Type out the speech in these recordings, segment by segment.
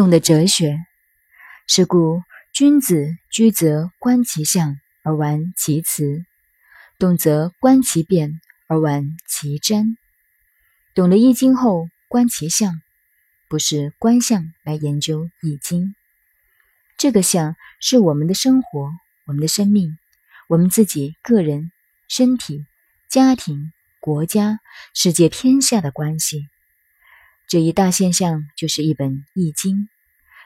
动的哲学。是故，君子居则观其象而玩其辞，动则观其变而玩其真。懂了《易经》后，观其象，不是观象来研究《易经》。这个象是我们的生活、我们的生命、我们自己个人、身体、家庭、国家、世界、天下的关系。这一大现象就是一本《易经》。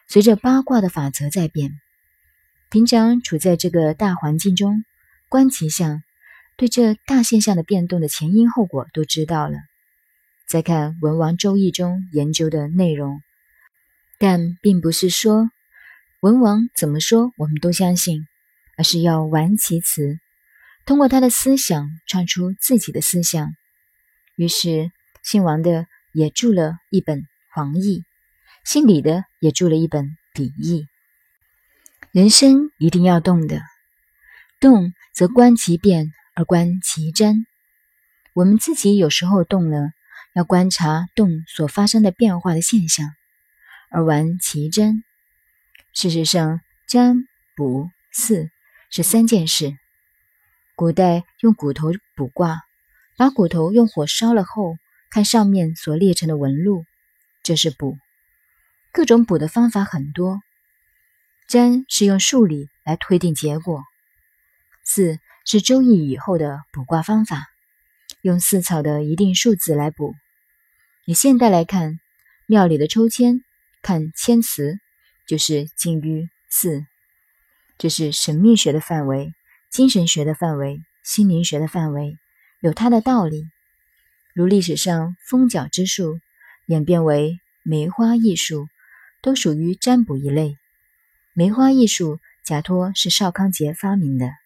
随着八卦的法则在变，平常处在这个大环境中，观其象，对这大现象的变动的前因后果都知道了。再看文王周易中研究的内容，但并不是说文王怎么说我们都相信，而是要玩其辞，通过他的思想创出自己的思想。于是姓王的也著了一本《黄易》。姓李的也著了一本《李易》。人生一定要动的，动则观其变而观其真。我们自己有时候动了，要观察动所发生的变化的现象，而玩其真。事实上，占卜四是三件事。古代用骨头卜卦，把骨头用火烧了后，看上面所裂成的纹路，这是卜。各种卜的方法很多，占是用数理来推定结果，四是周易以后的卜卦方法，用四草的一定数字来卜。以现代来看，庙里的抽签看签词，就是近于四，这是神秘学的范围、精神学的范围、心灵学的范围，有它的道理。如历史上风角之术演变为梅花艺术。都属于占卜一类。梅花艺术假托是邵康节发明的。